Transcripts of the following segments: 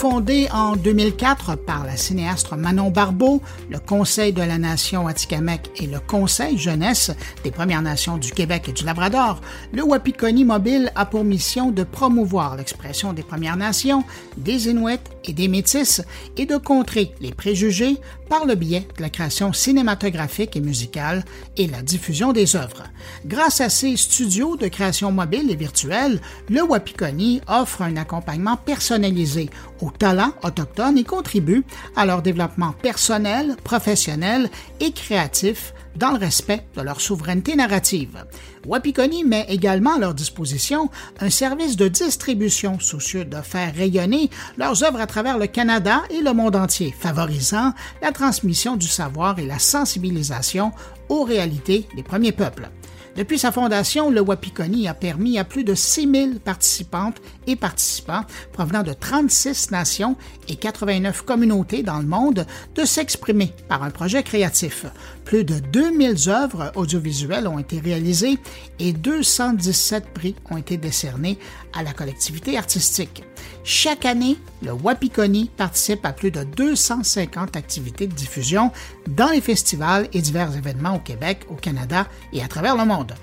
Cofondé en 2004 par la cinéaste Manon Barbeau, le Conseil de la Nation Atikamek et le Conseil jeunesse des Premières Nations du Québec et du Labrador, le Wapikoni Mobile a pour mission de promouvoir l'expression des Premières Nations, des Inuits et des Métis et de contrer les préjugés par le biais de la création cinématographique et musicale et la diffusion des œuvres. Grâce à ses studios de création mobile et virtuelle, le Wapikoni offre un accompagnement personnalisé aux talents autochtones et contribue à leur développement personnel, professionnel et créatif dans le respect de leur souveraineté narrative. Wapikoni met également à leur disposition un service de distribution soucieux de faire rayonner leurs œuvres à travers le Canada et le monde entier, favorisant la transmission du savoir et la sensibilisation aux réalités des premiers peuples. Depuis sa fondation, le Wapikoni a permis à plus de 6000 participantes et participants provenant de 36 nations et 89 communautés dans le monde de s'exprimer par un projet créatif. Plus de 2000 œuvres audiovisuelles ont été réalisées et 217 prix ont été décernés à la collectivité artistique. Chaque année, le Wapikoni participe à plus de 250 activités de diffusion dans les festivals et divers événements au Québec, au Canada et à travers le monde.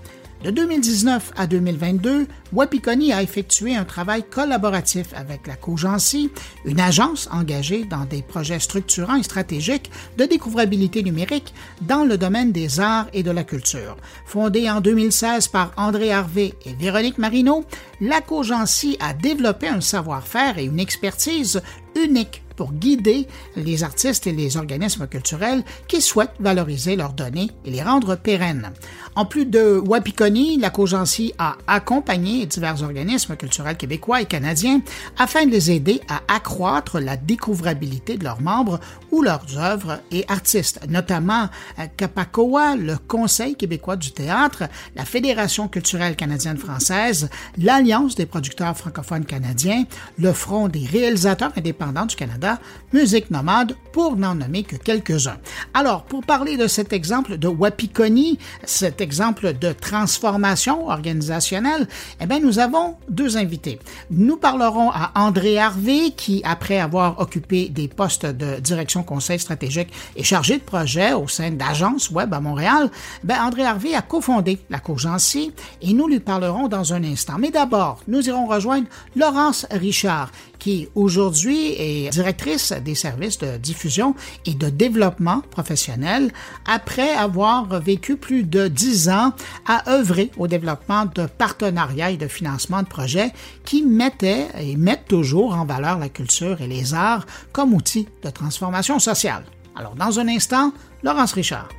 De 2019 à 2022, Wapikoni a effectué un travail collaboratif avec la Cogency, une agence engagée dans des projets structurants et stratégiques de découvrabilité numérique dans le domaine des arts et de la culture. Fondée en 2016 par André Harvé et Véronique Marino, la Cogency a développé un savoir-faire et une expertise unique pour guider les artistes et les organismes culturels qui souhaitent valoriser leurs données et les rendre pérennes. En plus de Wapikoni, la Cogency a accompagné divers organismes culturels québécois et canadiens afin de les aider à accroître la découvrabilité de leurs membres ou leurs œuvres et artistes, notamment Capacoa, le Conseil québécois du théâtre, la Fédération culturelle canadienne-française, l'Alliance des producteurs francophones canadiens, le Front des réalisateurs indépendants du Canada, Musique Nomade, pour n'en nommer que quelques-uns. Alors, pour parler de cet exemple de Wapikoni, cet exemple de transformation organisationnelle, eh bien, nous avons deux invités. Nous parlerons à André Harvey, qui, après avoir occupé des postes de direction conseil stratégique et chargé de projet au sein d'agences web à Montréal, ben, André Harvey a cofondé la Cogency et nous lui parlerons dans un instant. Mais d'abord, nous irons rejoindre Laurence Richard, qui aujourd'hui est directrice des services de diffusion et de développement professionnel après avoir vécu plus de dix ans à œuvrer au développement de partenariats et de financement de projets qui mettaient et mettent toujours en valeur la culture et les arts comme outil de transformation sociale. Alors, dans un instant, Laurence Richard.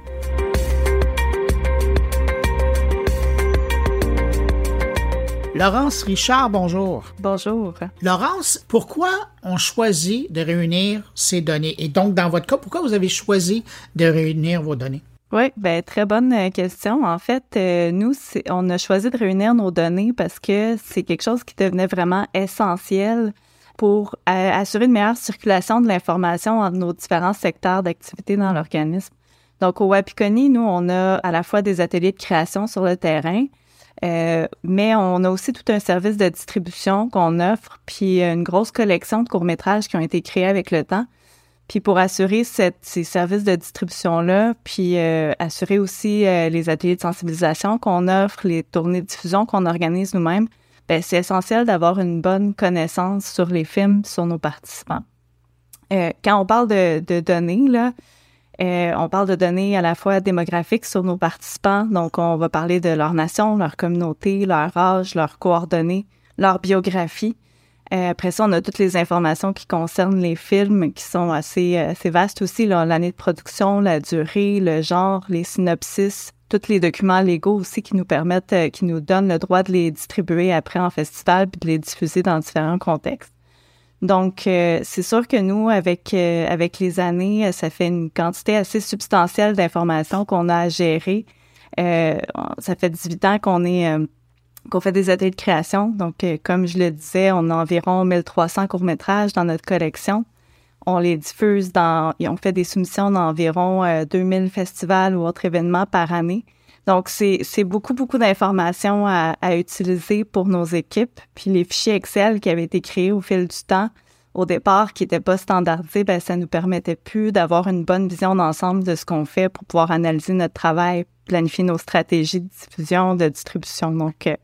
Laurence Richard, bonjour. Bonjour. Laurence, pourquoi on choisit de réunir ces données? Et donc, dans votre cas, pourquoi vous avez choisi de réunir vos données? Oui, ben très bonne euh, question. En fait, euh, nous, on a choisi de réunir nos données parce que c'est quelque chose qui devenait vraiment essentiel pour euh, assurer une meilleure circulation de l'information entre nos différents secteurs d'activité dans l'organisme. Donc, au Wapikoni, nous, on a à la fois des ateliers de création sur le terrain, euh, mais on a aussi tout un service de distribution qu'on offre, puis une grosse collection de courts-métrages qui ont été créés avec le temps. Puis pour assurer ces services de distribution-là, puis euh, assurer aussi euh, les ateliers de sensibilisation qu'on offre, les tournées de diffusion qu'on organise nous-mêmes, ben, c'est essentiel d'avoir une bonne connaissance sur les films, sur nos participants. quand on parle de, de données, là, euh, on parle de données à la fois démographiques sur nos participants, donc on va parler de leur nation, leur communauté, leur âge, leurs coordonnées, leur biographie. Euh, après ça, on a toutes les informations qui concernent les films, qui sont assez, euh, assez vastes aussi, l'année de production, la durée, le genre, les synopsis, tous les documents légaux aussi qui nous permettent, qui nous donnent le droit de les distribuer après en festival puis de les diffuser dans différents contextes. Donc, euh, c'est sûr que nous, avec euh, avec les années, euh, ça fait une quantité assez substantielle d'informations qu'on a à gérer. ça fait 18 ans qu'on est qu'on fait des ateliers de création. Donc, comme je le disais, on a environ 1300 courts-métrages dans notre collection. On les diffuse dans, et on fait des soumissions dans environ 2000 festivals ou autres événements par année. Donc, c'est beaucoup, beaucoup d'informations à, utiliser pour nos équipes. Puis les fichiers Excel qui avaient été créés au fil du temps, au départ qui n'étaient pas standardisés, ben ça nous permettait plus d'avoir une bonne vision d'ensemble de ce qu'on fait pour pouvoir analyser notre travail, planifier nos stratégies de diffusion, de distribution. Donc, euh,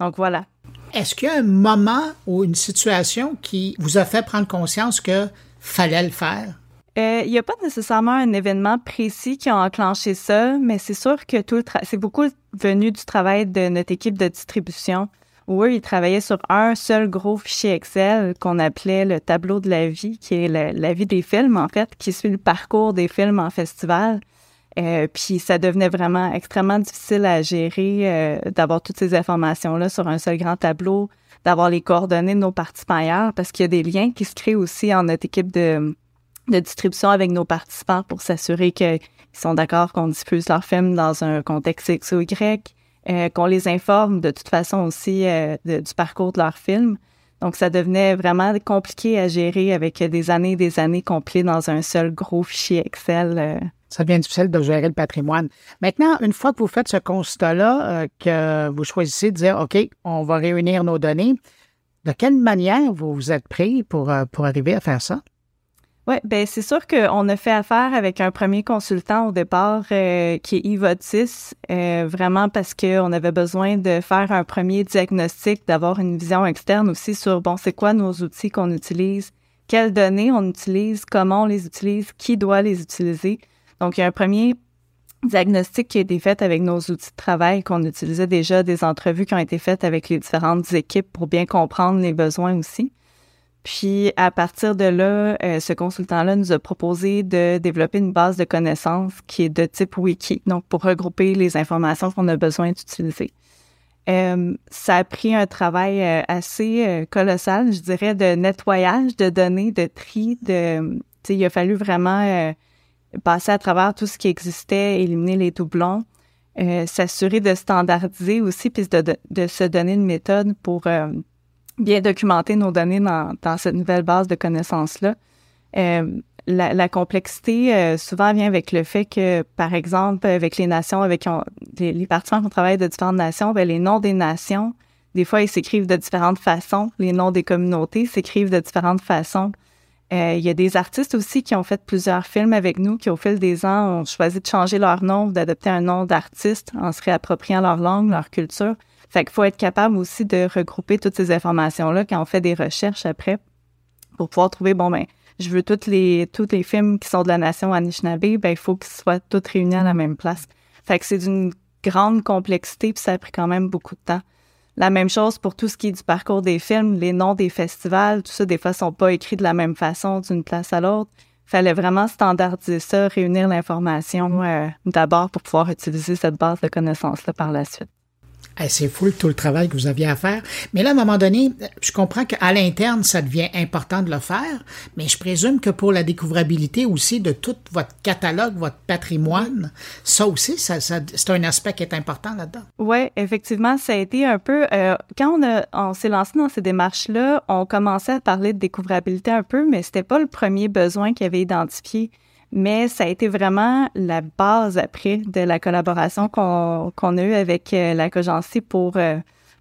donc voilà. Est-ce qu'il y a un moment ou une situation qui vous a fait prendre conscience que fallait le faire? Euh, il n'y a pas nécessairement un événement précis qui a enclenché ça, mais c'est sûr que tout le c'est beaucoup venu du travail de notre équipe de distribution où eux, ils travaillaient sur un seul gros fichier Excel qu'on appelait le tableau de la vie, qui est la vie des films, en fait, qui suit le parcours des films en festival. Euh, puis ça devenait vraiment extrêmement difficile à gérer euh, d'avoir toutes ces informations-là sur un seul grand tableau, d'avoir les coordonnées de nos participants ailleurs, parce qu'il y a des liens qui se créent aussi en notre équipe de, de distribution avec nos participants pour s'assurer qu'ils sont d'accord qu'on diffuse leurs films dans un contexte X ou Y, euh, qu'on les informe de toute façon aussi euh, du parcours de leur film. Donc, ça devenait vraiment compliqué à gérer avec des années et des années complets dans un seul gros fichier Excel. Euh. Ça devient difficile de gérer le patrimoine. Maintenant, une fois que vous faites ce constat-là, que vous choisissez de dire, OK, on va réunir nos données, de quelle manière vous vous êtes pris pour, pour arriver à faire ça? Oui, ben c'est sûr qu'on a fait affaire avec un premier consultant au départ euh, qui est Ivotis, euh, vraiment parce qu'on avait besoin de faire un premier diagnostic, d'avoir une vision externe aussi sur, bon, c'est quoi nos outils qu'on utilise, quelles données on utilise, comment on les utilise, qui doit les utiliser. Donc, il y a un premier diagnostic qui a été fait avec nos outils de travail qu'on utilisait déjà, des entrevues qui ont été faites avec les différentes équipes pour bien comprendre les besoins aussi. Puis à partir de là, euh, ce consultant-là nous a proposé de développer une base de connaissances qui est de type wiki, donc pour regrouper les informations qu'on a besoin d'utiliser. Euh, ça a pris un travail euh, assez colossal, je dirais, de nettoyage de données, de tri, de, il a fallu vraiment passer à travers tout ce qui existait, éliminer les doublons, s'assurer de standardiser aussi, puis de, de, se donner une méthode pour bien documenter nos données dans, cette nouvelle base de connaissances-là. Euh, la, complexité euh, souvent vient avec le fait que, par exemple, avec les nations, avec les, les participants qui travaillent de différentes nations, ben, les noms des nations, des fois, ils s'écrivent de différentes façons. Les noms des communautés s'écrivent de différentes façons. Euh, il y a des artistes aussi qui ont fait plusieurs films avec nous, qui au fil des ans ont choisi de changer leur nom, d'adopter un nom d'artiste en se réappropriant leur langue, leur culture. Fait qu'il faut être capable aussi de regrouper toutes ces informations-là quand on fait des recherches après pour pouvoir trouver, bon, ben, je veux toutes les, tous les films qui sont de la nation Anishinaabe, ben, il faut qu'ils soient tous réunis à la même place. Fait que c'est d'une grande complexité puis ça a pris quand même beaucoup de temps. La même chose pour tout ce qui est du parcours des films, les noms des festivals, tout ça, des fois, sont pas écrits de la même façon d'une place à l'autre. Fallait vraiment standardiser ça, réunir l'information euh, d'abord pour pouvoir utiliser cette base de connaissances-là par la suite c'est fou tout le travail que vous aviez à faire. Mais là, à un moment donné, je comprends qu'à l'interne, ça devient important de le faire, mais je présume que pour la découvrabilité aussi de tout votre catalogue, votre patrimoine, ça aussi, c'est un aspect qui est important là-dedans. Oui, effectivement, ça a été un peu... Euh, quand on, s'est lancé dans ces démarches-là, on commençait à parler de découvrabilité un peu, mais c'était pas le premier besoin qu'il avait identifié mais ça a été vraiment la base après de la collaboration qu'on a eue avec euh, la Cogency pour, euh,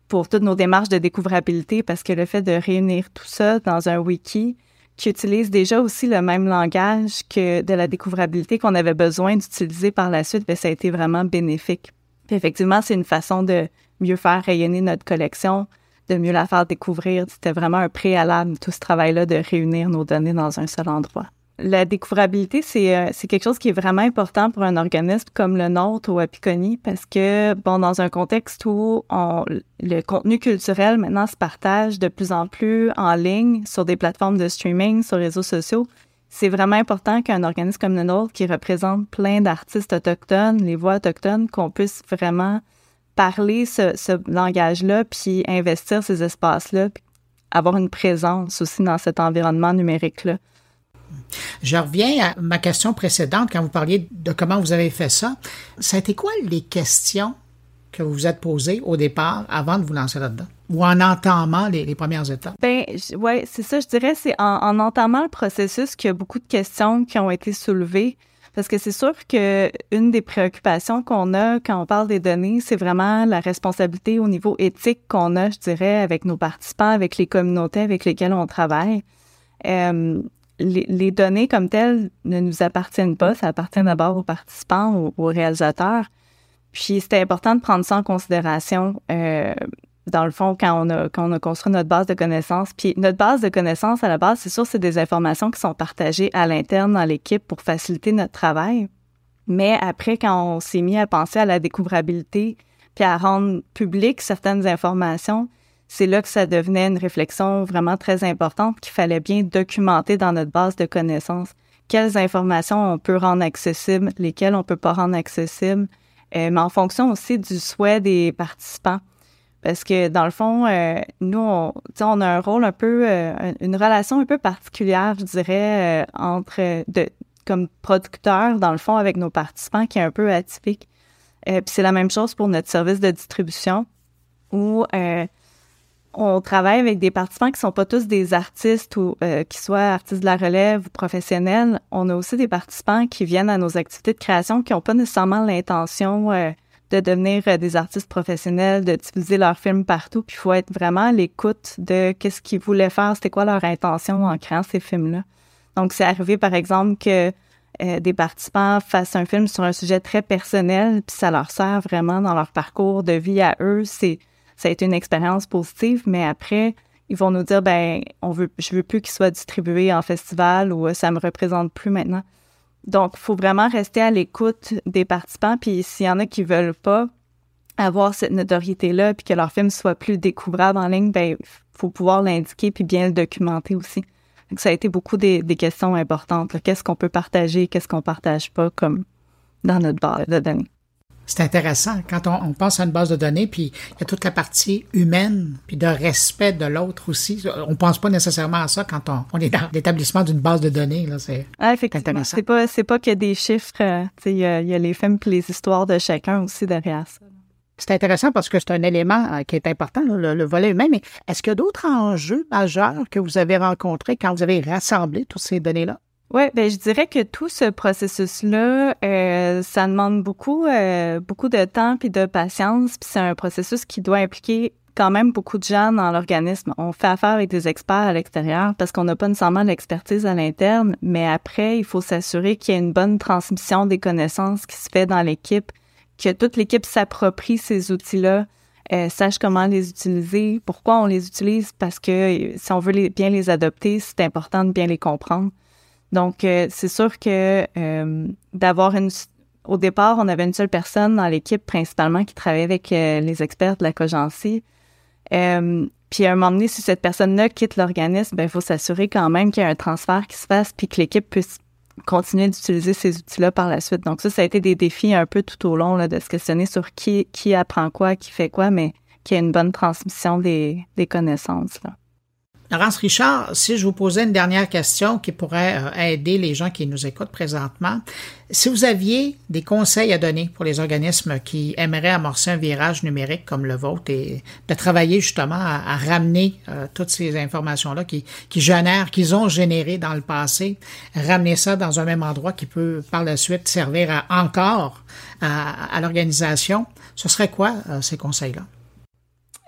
pour toutes nos démarches de découvrabilité, parce que le fait de réunir tout ça dans un wiki qui utilise déjà aussi le même langage que de la découvrabilité qu'on avait besoin d'utiliser par la suite, bien, ça a été vraiment bénéfique. effectivement, c'est une façon de mieux faire rayonner notre collection, de mieux la faire découvrir. C'était vraiment un préalable, tout ce travail-là de réunir nos données dans un seul endroit. La découvrabilité, euh, c'est quelque chose qui est vraiment important pour un organisme comme le nôtre ou Apiconi parce que, bon, dans un contexte où le contenu culturel maintenant se partage de plus en plus en ligne sur des plateformes de streaming, sur les réseaux sociaux, c'est vraiment important qu'un organisme comme le nôtre qui représente plein d'artistes autochtones, les voix autochtones, qu'on puisse vraiment parler ce, ce langage-là, puis investir ces espaces-là, puis avoir une présence aussi dans cet environnement numérique-là. Je reviens à ma question précédente quand vous parliez de comment vous avez fait ça. Ça a été quoi les questions que vous vous êtes posées au départ avant de vous lancer là-dedans? Ou en entamant les, premières étapes? Ben, ouais, c'est ça, je dirais, c'est en, entamant le processus qu'il y a beaucoup de questions qui ont été soulevées. Parce que c'est sûr que une des préoccupations qu'on a quand on parle des données, c'est vraiment la responsabilité au niveau éthique qu'on a, je dirais, avec nos participants, avec les communautés avec lesquelles on travaille. Les, données comme telles ne nous appartiennent pas, ça appartient d'abord aux participants, aux, aux réalisateurs. Puis c'était important de prendre ça en considération dans le fond, quand on, a, quand on a construit notre base de connaissances. Puis notre base de connaissances, à la base, c'est sûr, c'est des informations qui sont partagées à l'interne dans l'équipe pour faciliter notre travail. Mais après, quand on s'est mis à penser à la découvrabilité, puis à rendre publiques certaines informations, c'est là que ça devenait une réflexion vraiment très importante qu'il fallait bien documenter dans notre base de connaissances. Quelles informations on peut rendre accessibles, lesquelles on peut pas rendre accessibles, euh, mais en fonction aussi du souhait des participants. Parce que dans le fond, euh, nous, on, on a un rôle un peu, euh, une relation un peu particulière, je dirais, entre de comme producteur, dans le fond, avec nos participants, qui est un peu atypique. Puis c'est la même chose pour notre service de distribution, où on travaille avec des participants qui sont pas tous des artistes ou qui soient artistes de la relève ou professionnels. On a aussi des participants qui viennent à nos activités de création qui n'ont pas nécessairement l'intention de devenir euh, des artistes professionnels, de diffuser leurs films partout. Puis il faut être vraiment à l'écoute de qu'est-ce qu'ils voulaient faire, c'était quoi leur intention en créant ces films-là. Donc, c'est arrivé, par exemple, que euh, des participants fassent un film sur un sujet très personnel, puis ça leur sert vraiment dans leur parcours de vie à eux. C'est, ça a été une expérience positive, mais après, ils vont nous dire, ben, on veut, je veux plus qu'il soit distribué en festival ou euh, ça me représente plus maintenant. Donc, il faut vraiment rester à l'écoute des participants. Puis s'il y en a qui veulent pas avoir cette notoriété-là, puis que leur film soit plus découvrable en ligne, ben faut pouvoir l'indiquer puis bien le documenter aussi. Donc, ça a été beaucoup des, questions importantes. Qu'est-ce qu'on peut partager, qu'est-ce qu'on partage pas, comme dans notre base de données? C'est intéressant quand on, pense à une base de données, puis il y a toute la partie humaine, puis de respect de l'autre aussi. On pense pas nécessairement à ça quand on, est dans l'établissement d'une base de données. Là, c'est ah. C'est pas, c'est pas que des chiffres. Euh, il y, a, y a les films puis les histoires de chacun aussi derrière ça. C'est intéressant parce que c'est un élément euh, qui est important, le, volet humain, mais est-ce qu'il y a d'autres enjeux majeurs que vous avez rencontrés quand vous avez rassemblé toutes ces données-là? Oui, ben je dirais que tout ce processus-là, euh, ça demande beaucoup, euh, beaucoup de temps puis de patience, puis c'est un processus qui doit impliquer quand même beaucoup de gens dans l'organisme. On fait affaire avec des experts à l'extérieur parce qu'on n'a pas nécessairement l'expertise à l'interne, mais après, il faut s'assurer qu'il y a une bonne transmission des connaissances qui se fait dans l'équipe, que toute l'équipe s'approprie ces outils-là, euh, sache comment les utiliser, pourquoi on les utilise, parce que si on veut les, bien les adopter, c'est important de bien les comprendre. Donc, euh, c'est sûr que euh, d'avoir une... Au départ, on avait une seule personne dans l'équipe principalement qui travaillait avec euh, les experts de la cogencie. puis à un moment donné, si cette personne-là quitte l'organisme, ben il faut s'assurer quand même qu'il y a un transfert qui se fasse puis que l'équipe puisse continuer d'utiliser ces outils-là par la suite. Donc ça, ça a été des défis un peu tout au long là, de se questionner sur qui, qui apprend quoi, qui fait quoi, mais qu'il y ait une bonne transmission des, des connaissances. Là. Laurence Richard, si je vous posais une dernière question qui pourrait euh, aider les gens qui nous écoutent présentement, si vous aviez des conseils à donner pour les organismes qui aimeraient amorcer un virage numérique comme le vôtre et de travailler justement à, ramener euh, toutes ces informations-là qui, génèrent, qu'ils ont générées dans le passé, ramener ça dans un même endroit qui peut par la suite servir encore à, l'organisation, ce serait quoi euh, ces conseils-là?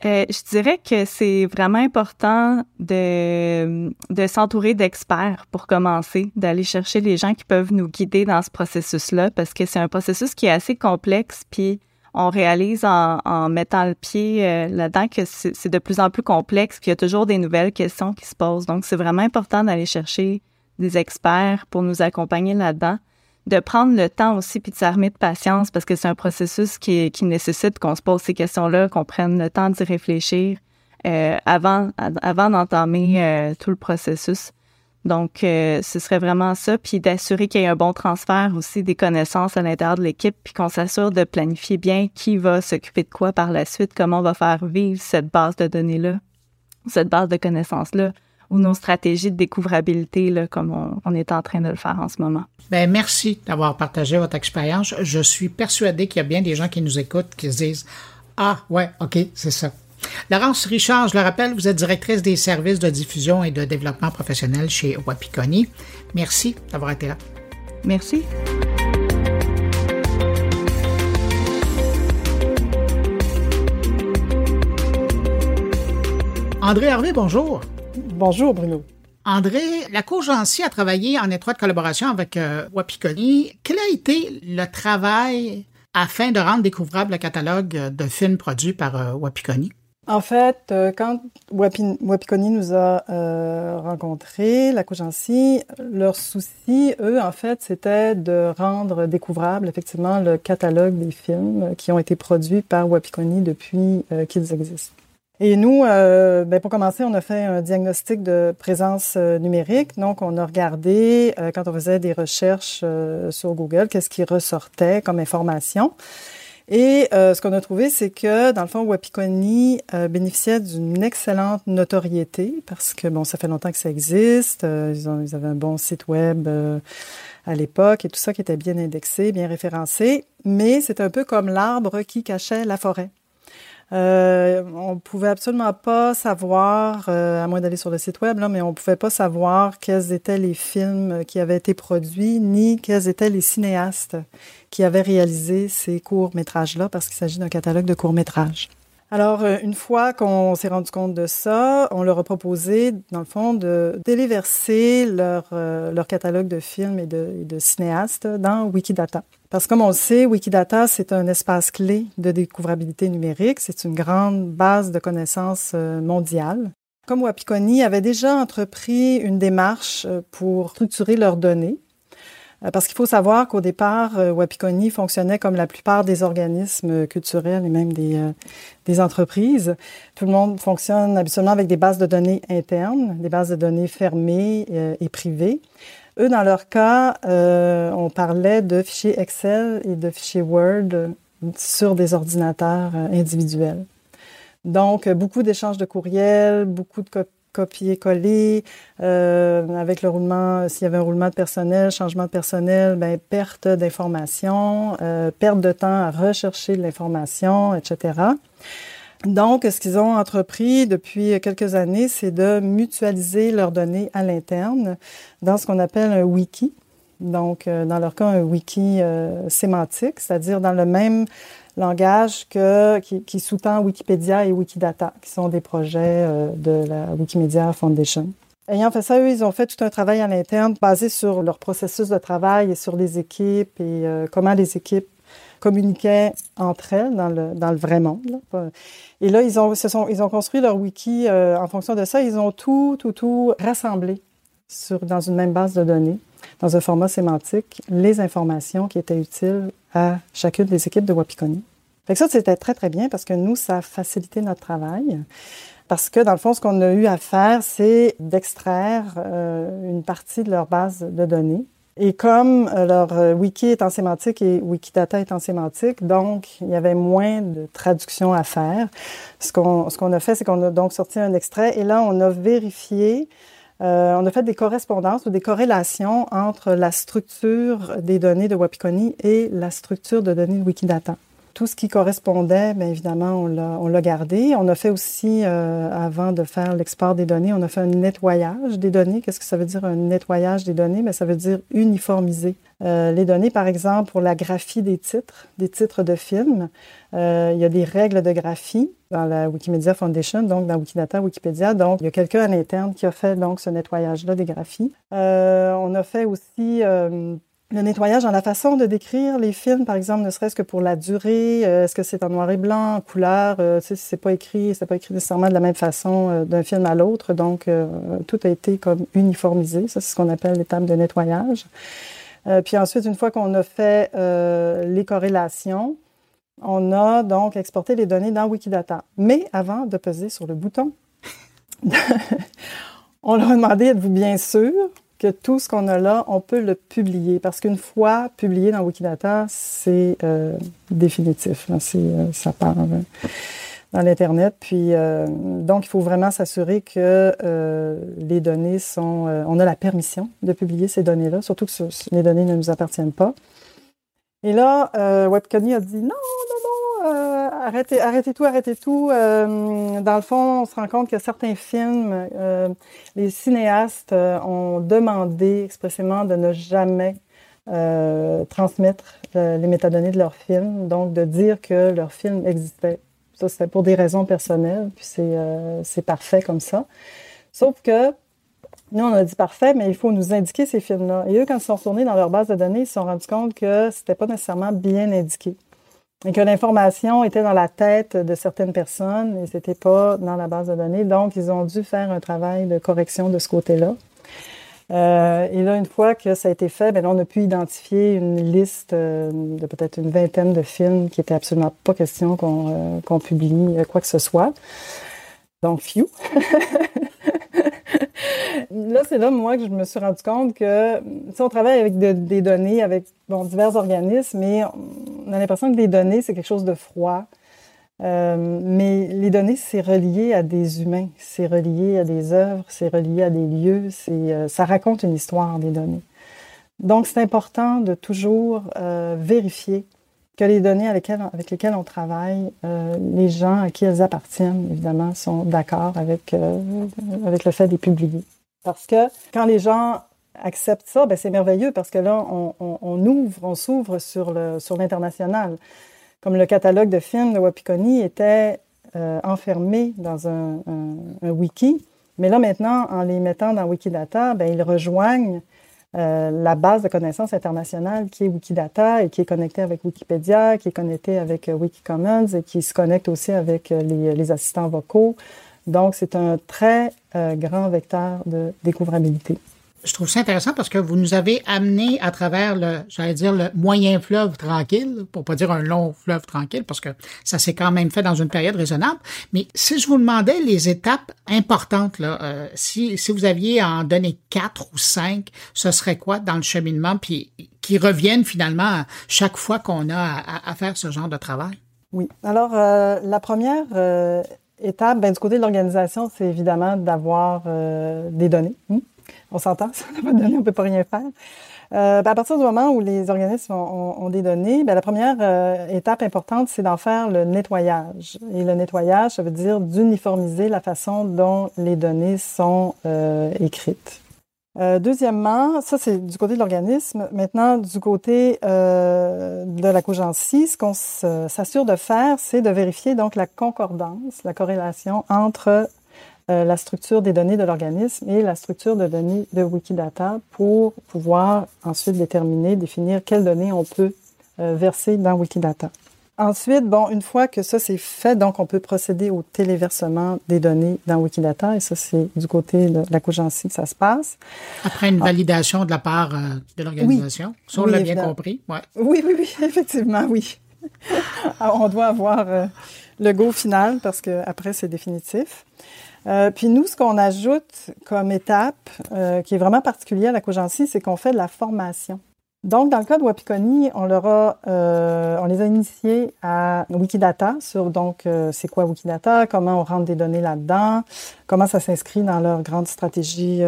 Euh, je dirais que c'est vraiment important de, de s'entourer d'experts pour commencer, d'aller chercher les gens qui peuvent nous guider dans ce processus-là, parce que c'est un processus qui est assez complexe, puis on réalise en, mettant le pied euh, là-dedans que c'est de plus en plus complexe, qu'il y a toujours des nouvelles questions qui se posent. Donc, c'est vraiment important d'aller chercher des experts pour nous accompagner là-dedans de prendre le temps aussi puis de s'armer de patience parce que c'est un processus qui, nécessite qu'on se pose ces questions-là, qu'on prenne le temps d'y réfléchir euh, avant, avant d'entamer euh, tout le processus. Donc, euh, ce serait vraiment ça, puis d'assurer qu'il y ait un bon transfert aussi des connaissances à l'intérieur de l'équipe, puis qu'on s'assure de planifier bien qui va s'occuper de quoi par la suite, comment on va faire vivre cette base de données-là, cette base de connaissances-là ou nos stratégies de découvrabilité, là, comme on, est en train de le faire en ce moment. Ben merci d'avoir partagé votre expérience. Je suis persuadé qu'il y a bien des gens qui nous écoutent qui se disent Ah, ouais, OK, c'est ça. Laurence Richard, je le rappelle, vous êtes directrice des services de diffusion et de développement professionnel chez Wapikoni. Merci d'avoir été là. Merci. André Harvey, bonjour. Bonjour Bruno. André, la Cour Jancy a travaillé en étroite collaboration avec euh, Wapikoni. Quel a été le travail afin de rendre découvrable le catalogue de films produits par euh, Wapikoni? En fait, euh, quand Wapikoni nous a euh, rencontrés, la Cogency, leur souci, eux, en fait, c'était de rendre découvrable effectivement le catalogue des films qui ont été produits par Wapikoni depuis euh, qu'ils existent. Et nous, euh, ben pour commencer, on a fait un diagnostic de présence euh, numérique. Donc, on a regardé, quand on faisait des recherches sur Google, qu'est-ce qui ressortait comme information. Et euh, ce qu'on a trouvé, c'est que, dans le fond, Wapikoni euh, bénéficiait d'une excellente notoriété parce que, bon, ça fait longtemps que ça existe. Euh, ils, ils avaient un bon site web à l'époque et tout ça qui était bien indexé, bien référencé. Mais c'est un peu comme l'arbre qui cachait la forêt. Euh, on pouvait absolument pas savoir, euh, à moins d'aller sur le site web, mais on pouvait pas savoir quels étaient les films qui avaient été produits, ni quels étaient les cinéastes qui avaient réalisé ces courts-métrages-là, parce qu'il s'agit d'un catalogue de courts-métrages. Alors, euh, une fois qu'on s'est rendu compte de ça, on leur a proposé, dans le fond, de déléverser leur, euh, leur catalogue de films et de, cinéastes dans Wikidata. Parce que comme on le sait, Wikidata, c'est un espace clé de découvrabilité numérique. C'est une grande base de connaissances euh, mondiale. Comme Wapikoni avait déjà entrepris une démarche pour structurer leurs données, parce qu'il faut savoir qu'au départ, euh, Wapikoni fonctionnait comme la plupart des organismes culturels et même euh, des entreprises. Tout le monde fonctionne habituellement avec des bases de données internes, des bases de données fermées et privées. Eux, dans leur cas, on parlait de fichiers Excel et de fichiers Word sur des ordinateurs individuels. Donc, beaucoup d'échanges de courriels, beaucoup de copies copier-coller, euh, avec le roulement, s'il y avait un roulement de personnel, changement de personnel, ben, perte d'informations, euh, perte de temps à rechercher de l'information, etc. Donc, ce qu'ils ont entrepris depuis quelques années, c'est de mutualiser leurs données à l'interne dans ce qu'on appelle un wiki. Donc, euh, dans leur cas, un wiki sémantique, c'est-à-dire dans le même langage que, qui, qui sous-tend Wikipédia et Wikidata, qui sont des projets euh, de la Wikimedia Foundation. Ayant fait ça, eux, ils ont fait tout un travail à l'interne basé sur leur processus de travail et sur les équipes et euh, comment les équipes communiquaient entre elles dans le, dans le vrai monde. Et là, ils ont, se sont, ils ont construit leur wiki euh, en fonction de ça. Ils ont tout, tout, tout rassemblé sur, dans une même base de données, dans un format sémantique, les informations qui étaient utiles à chacune des équipes de Wapikoni. Fait que ça, c'était très, très bien parce que nous, ça a facilité notre travail. Parce que, dans le fond, ce qu'on a eu à faire, c'est d'extraire euh, une partie de leur base de données. Et comme euh, leur euh, wiki est en sémantique et Wikidata est en sémantique, donc il y avait moins de traduction à faire. Ce qu'on ce qu'on a fait, c'est qu'on a donc sorti un extrait et là, on a vérifié euh, on a fait des correspondances ou des corrélations entre la structure des données de Wapikoni et la structure de données de Wikidata. Tout ce qui correspondait, bien évidemment, on l'a gardé. On a fait aussi, euh, avant de faire l'export des données, on a fait un nettoyage des données. Qu'est-ce que ça veut dire un nettoyage des données? Bien, ça veut dire uniformiser euh, les données, par exemple, pour la graphie des titres, des titres de films. Euh, il y a des règles de graphie dans la Wikimedia Foundation, donc dans Wikidata, Wikipédia. Donc, il y a quelqu'un à l'interne qui a fait donc ce nettoyage-là des graphies. On a fait aussi le nettoyage dans la façon de décrire les films, par exemple, ne serait-ce que pour la durée, euh, est-ce que c'est en noir et blanc, en couleur, euh, tu sais, c'est pas écrit, c'est pas écrit nécessairement de la même façon euh, d'un film à l'autre, donc tout a été comme uniformisé, ça c'est ce qu'on appelle l'étape de nettoyage. puis ensuite, une fois qu'on a fait les corrélations, on a donc exporté les données dans Wikidata. Mais avant de peser sur le bouton, on leur a demandé, êtes-vous bien sûr? Tout ce qu'on a là, on peut le publier. Parce qu'une fois publié dans Wikidata, c'est euh, définitif. Euh, ça part dans l'Internet. Puis, euh, donc, il faut vraiment s'assurer que les données sont... on a la permission de publier ces données-là, surtout que ce, les données ne nous appartiennent pas. Et là, euh, a dit non, arrêtez, arrêtez tout, arrêtez tout. Euh, dans le fond, on se rend compte que certains films, euh, les cinéastes euh, ont demandé expressément de ne jamais transmettre les métadonnées de leurs films, donc de dire que leur film existait. Ça, c'était pour des raisons personnelles, puis c'est, c'est parfait comme ça. Sauf que Nous, on a dit parfait, mais il faut nous indiquer ces films-là. Et eux, quand ils sont retournés dans leur base de données, ils se sont rendus compte que c'était pas nécessairement bien indiqué. Et que l'information était dans la tête de certaines personnes et c'était pas dans la base de données. Donc, ils ont dû faire un travail de correction de ce côté-là. Euh, et là, une fois que ça a été fait, ben on a pu identifier une liste euh, de peut-être une vingtaine de films qui était absolument pas question qu'on euh, publie quoi que ce soit. Donc, few. là, c'est là, moi, que je me suis rendu compte que, si on travaille avec des données, avec bon, divers organismes, mais on a l'impression que des données, c'est quelque chose de froid. Euh, mais les données, c'est relié à des humains, c'est relié à des œuvres, c'est relié à des lieux, euh, ça raconte une histoire des données. Donc, c'est important de toujours euh, vérifier que les données avec lesquelles, avec lesquelles on travaille, les gens à qui elles appartiennent, évidemment, sont d'accord avec, avec le fait de les publier. Parce que quand les gens acceptent ça, ben c'est merveilleux parce que là, on, ouvre, on s'ouvre sur, l'international comme le catalogue de films de Wapikoni était euh, enfermé dans un, wiki. Mais là, maintenant, en les mettant dans Wikidata, ben, ils rejoignent euh, la base de connaissances internationale qui est Wikidata et qui est connectée avec Wikipédia, qui est connectée avec euh, Wikicommons et qui se connecte aussi avec les assistants vocaux. Donc, c'est un très grand vecteur de découvrabilité je trouve ça intéressant parce que vous nous avez amené à travers le, j'allais dire, le moyen fleuve tranquille, pour pas dire un long fleuve tranquille, parce que ça s'est quand même fait dans une période raisonnable. Mais si je vous demandais les étapes importantes, là, euh, si, si vous aviez à en donner quatre ou cinq, ce serait quoi dans le cheminement, puis qui reviennent finalement chaque fois qu'on a à, faire ce genre de travail? Oui. Alors, euh, la première euh, étape, ben, du côté de l'organisation, c'est évidemment d'avoir des données. Hmm? On s'entend, ça n'a pas donné, on peut pas rien faire. Euh, ben, à partir du moment où les organismes ont, des données, ben, la première euh, étape importante, c'est d'en faire le nettoyage. Et le nettoyage, ça veut dire d'uniformiser la façon dont les données sont euh, écrites. deuxièmement, ça c'est du côté de l'organisme. Maintenant, du côté de la cogencie, ce qu'on s'assure de faire, c'est de vérifier donc la concordance, la corrélation entre euh, la structure des données de l'organisme et la structure de données de Wikidata pour pouvoir ensuite déterminer, définir quelles données on peut euh, verser dans Wikidata. Ensuite, bon, une fois que ça c'est fait, donc on peut procéder au téléversement des données dans Wikidata et ça c'est du côté de la cogencie que ça se passe. Après une validation de la part euh, de l'organisation, oui, on l'a bien compris. Ouais. Oui, oui, oui, effectivement, oui. on doit avoir le go final parce que après c'est définitif. Euh, puis nous, ce qu'on ajoute comme étape, euh, qui est vraiment particulier à la cogencie, c'est qu'on fait de la formation. Donc, dans le cas de Wapikoni, on leur a, euh, les a initiés à Wikidata sur donc c'est quoi Wikidata, comment on rentre des données là-dedans, comment ça s'inscrit dans leur grande stratégie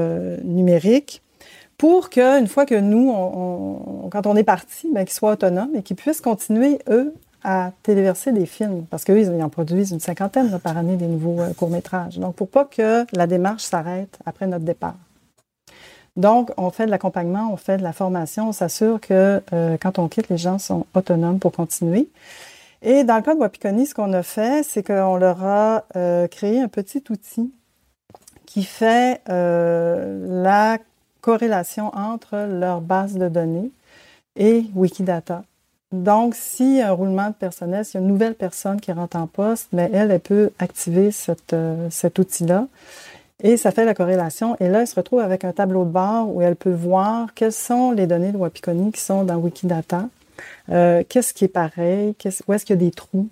numérique, pour qu'une fois que nous, on, quand on est parti, ben, qu'ils soient autonomes et qu'ils puissent continuer eux à téléverser des films, parce qu'eux, ils en produisent une cinquantaine par année des nouveaux euh, courts-métrages. Donc, pour pas que la démarche s'arrête après notre départ. Donc, on fait de l'accompagnement, on fait de la formation, on s'assure que euh, quand on quitte, les gens sont autonomes pour continuer. Et dans le cas de Wapikoni, ce qu'on a fait, c'est qu'on leur a euh, créé un petit outil qui fait la corrélation entre leur base de données et Wikidata. Donc, si un roulement de personnel, s'il y a une nouvelle personne qui rentre en poste, mais elle, elle peut activer euh, cet outil-là. Et ça fait la corrélation. Et là, elle se retrouve avec un tableau de bord où elle peut voir quelles sont les données de Wapikoni qui sont dans Wikidata. Euh, qu'est-ce qui est pareil? où est-ce qu'il y a des trous?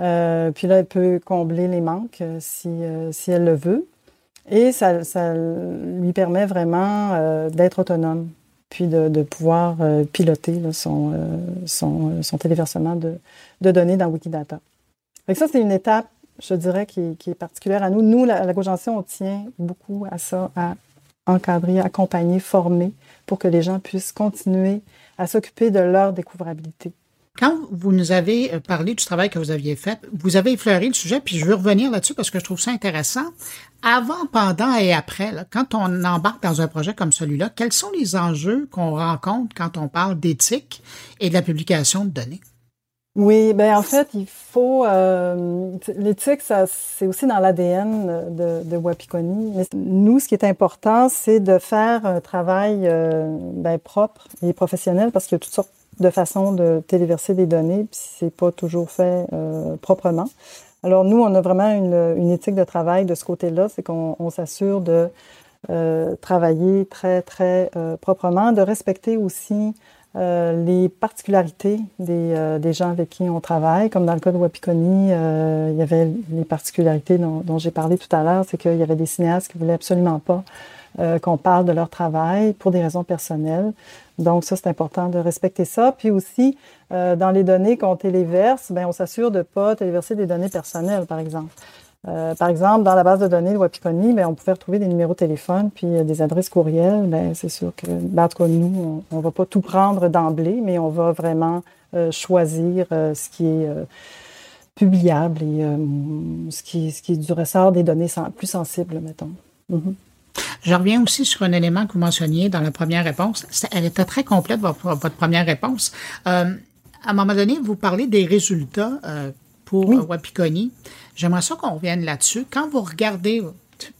Euh, puis là, elle peut combler les manques si, si elle le veut. Et ça, ça lui permet vraiment d'être autonome puis de, pouvoir euh, piloter son, euh, euh, son, téléversement de, données dans Wikidata. Donc ça, c'est une étape, je dirais, qui, qui, est particulière à nous. Nous, la, la on tient beaucoup à ça, à encadrer, accompagner, former pour que les gens puissent continuer à s'occuper de leur découvrabilité. Quand vous nous avez euh, parlé du travail que vous aviez fait, vous avez effleuré le sujet, puis je veux revenir là-dessus parce que je trouve ça intéressant. Avant, pendant et après, quand on embarque dans un projet comme celui-là, quels sont les enjeux qu'on rencontre quand on parle d'éthique et de la publication de données? Oui, ben en fait, il faut euh, l'éthique, ça c'est aussi dans l'ADN de, de Wapikoni. Mais nous, ce qui est important, c'est de faire un travail euh, ben, propre et professionnel parce qu'il y a toutes sortes de façons de téléverser des données, puis c'est pas toujours fait euh, proprement. Alors nous, on a vraiment une, une, éthique de travail de ce côté-là, c'est qu'on s'assure de euh, travailler très très proprement, de respecter aussi euh, les particularités des, euh, des, gens avec qui on travaille, comme dans le cas de Wapikoni, euh, il y avait les particularités dont, dont j'ai parlé tout à l'heure, c'est qu'il y avait des cinéastes qui voulaient absolument pas qu'on parle de leur travail pour des raisons personnelles. Donc ça, c'est important de respecter ça. Puis aussi, dans les données qu'on téléverse, ben, on s'assure de pas téléverser des données personnelles, par exemple. Euh, par exemple, dans la base de données de Wapikoni, ben, on pouvait retrouver des numéros de téléphone puis euh, des adresses courriels. Ben, c'est sûr que, ben, en tout nous, on, ne va pas tout prendre d'emblée, mais on va vraiment euh, choisir ce qui est publiable et ce, qui, ce qui est du ressort des données plus sensibles, mettons. Mm-hmm. Je reviens aussi sur un élément que vous mentionniez dans la première réponse. Elle était très complète, votre, première réponse. à un moment donné, vous parlez des résultats pour Wapikoni. J'aimerais ça qu'on revienne là-dessus. Quand vous regardez,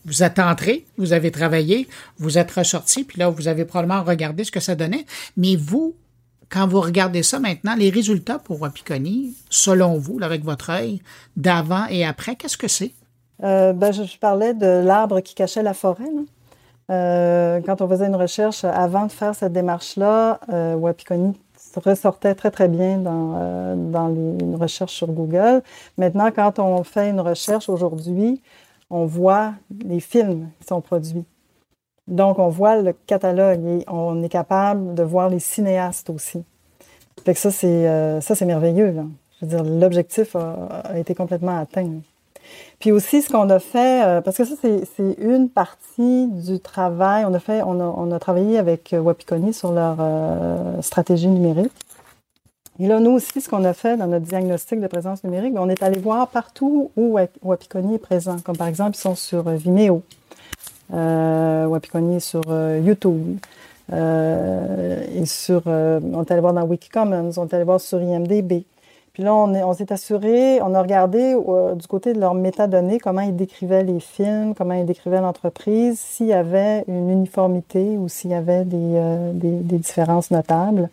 vous êtes entré, vous avez travaillé, vous êtes ressorti, puis là, vous avez probablement regardé ce que ça donnait. Mais vous, quand vous regardez ça maintenant, les résultats pour Wapikoni, selon vous, avec votre œil, d'avant et après, qu'est-ce que c'est? Euh, ben, je, parlais de l'arbre qui cachait la forêt. Euh, quand on faisait une recherche avant de faire cette démarche-là, euh, Wapikoni ressortait très, très bien dans, euh, dans les, recherches sur Google. Maintenant, quand on fait une recherche aujourd'hui, on voit les films qui sont produits. Donc, on voit le catalogue et on est capable de voir les cinéastes aussi. Fait que ça, c'est, euh, merveilleux. Là. Je veux dire, l'objectif a, a été complètement atteint. Puis aussi, ce qu'on a fait, euh, parce que ça, c'est une partie du travail. On a fait, on a, travaillé avec euh, Wapikoni sur leur euh, stratégie numérique. Et là, nous aussi, ce qu'on a fait dans notre diagnostic de présence numérique, ben, on est allé voir partout où Wapikoni est présent. Comme par exemple, ils sont sur Vimeo, euh, est sur YouTube, et sur, on est allé voir dans Wikicommons, on est allé voir sur IMDB. Puis là, on, s'est assuré, on a regardé euh, du côté de leurs métadonnées comment ils décrivaient les films, comment ils décrivaient l'entreprise, s'il y avait une uniformité ou s'il y avait des, euh, différences notables.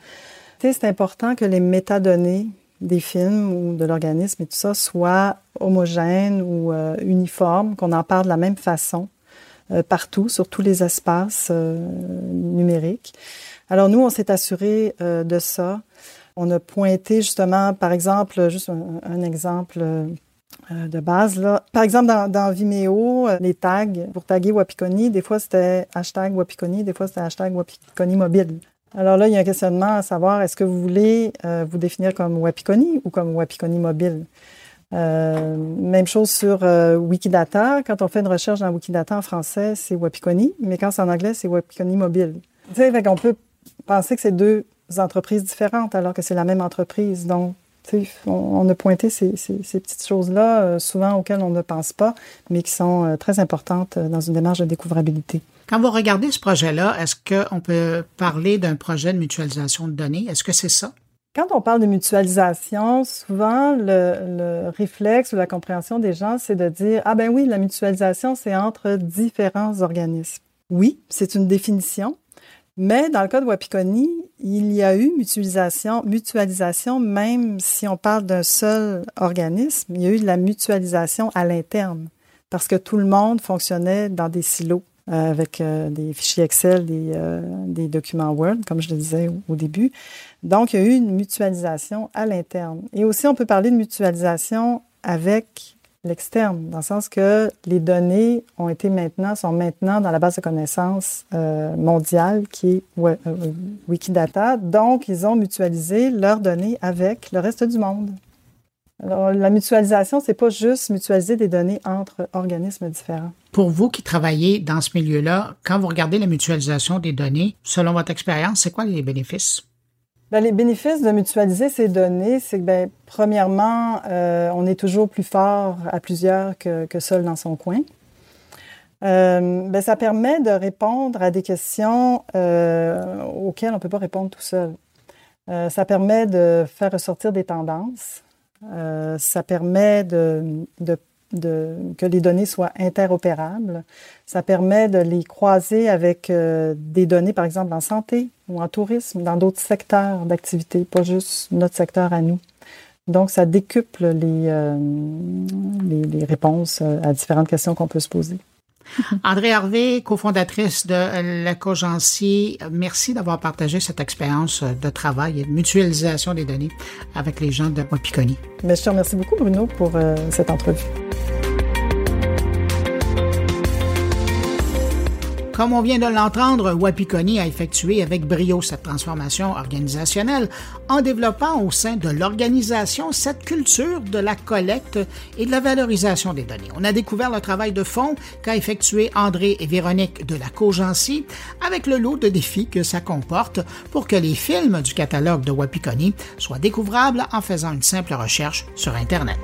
c'est important que les métadonnées des films ou de l'organisme et tout ça soient homogènes ou euh, uniformes, qu'on en parle de la même façon partout, sur tous les espaces numériques. Alors nous, on s'est assuré de ça. On a pointé justement, par exemple, juste un, exemple euh, de base. Là. Par exemple, dans, Vimeo, euh, les tags, pour taguer Wapikoni, des fois c'était hashtag Wapikoni, des fois c'était hashtag Wapikoni mobile. Alors là, il y a un questionnement à savoir, est-ce que vous voulez euh, vous définir comme Wapikoni ou comme Wapikoni mobile? Euh, même chose sur Wikidata. Quand on fait une recherche dans Wikidata en français, c'est Wapikoni, mais quand c'est en anglais, c'est Wapikoni mobile. Tu sais, qu'on peut penser que c'est deux entreprises différentes alors que c'est la même entreprise. Donc, on, on a pointé ces, ces, petites choses-là, euh, souvent auxquelles on ne pense pas, mais qui sont euh, très importantes euh, dans une démarche de découvrabilité. Quand vous regardez ce projet-là, est-ce qu'on peut parler d'un projet de mutualisation de données? Est-ce que c'est ça? Quand on parle de mutualisation, souvent le, le, réflexe ou la compréhension des gens, c'est de dire ah ben oui, la mutualisation c'est entre différents organismes. Oui, c'est une définition, mais dans le cas de Wapikoni, il y a eu mutualisation, mutualisation, même si on parle d'un seul organisme, il y a eu de la mutualisation à l'interne, parce que tout le monde fonctionnait dans des silos euh, avec euh, des fichiers Excel, euh, des, documents Word, comme je le disais au, début. Donc, il y a eu une mutualisation à l'interne. Et aussi, on peut parler de mutualisation avec l'externe, dans le sens que les données ont été maintenant, sont maintenant dans la base de connaissances euh, mondiale qui est euh, Wikidata. Donc, ils ont mutualisé leurs données avec le reste du monde. Alors, la mutualisation, c'est pas juste mutualiser des données entre organismes différents. Pour vous qui travaillez dans ce milieu-là, quand vous regardez la mutualisation des données, selon votre expérience, c'est quoi les bénéfices? Ben, les bénéfices de mutualiser ces données, c'est que, ben, premièrement, euh, on est toujours plus fort à plusieurs que, seul dans son coin. Euh, ben, ça permet de répondre à des questions euh, auxquelles on ne peut pas répondre tout seul. Ça permet de faire ressortir des tendances. Ça permet que les données soient interopérables. Ça permet de les croiser avec des données, par exemple, en santé ou en tourisme, dans d'autres secteurs d'activité, pas juste notre secteur à nous. Donc, ça décuple les, euh, les, les, réponses à différentes questions qu'on peut se poser. André Harvey, cofondatrice de la merci d'avoir partagé cette expérience de travail et de mutualisation des données avec les gens de Wapikoni. Mais je te remercie beaucoup, Bruno, pour euh, cette entrevue. Comme on vient de l'entendre, Wapikoni a effectué avec brio cette transformation organisationnelle en développant au sein de l'organisation cette culture de la collecte et de la valorisation des données. On a découvert le travail de fond qu'a effectué André et Véronique de la Cogency avec le lot de défis que ça comporte pour que les films du catalogue de Wapikoni soient découvrables en faisant une simple recherche sur Internet.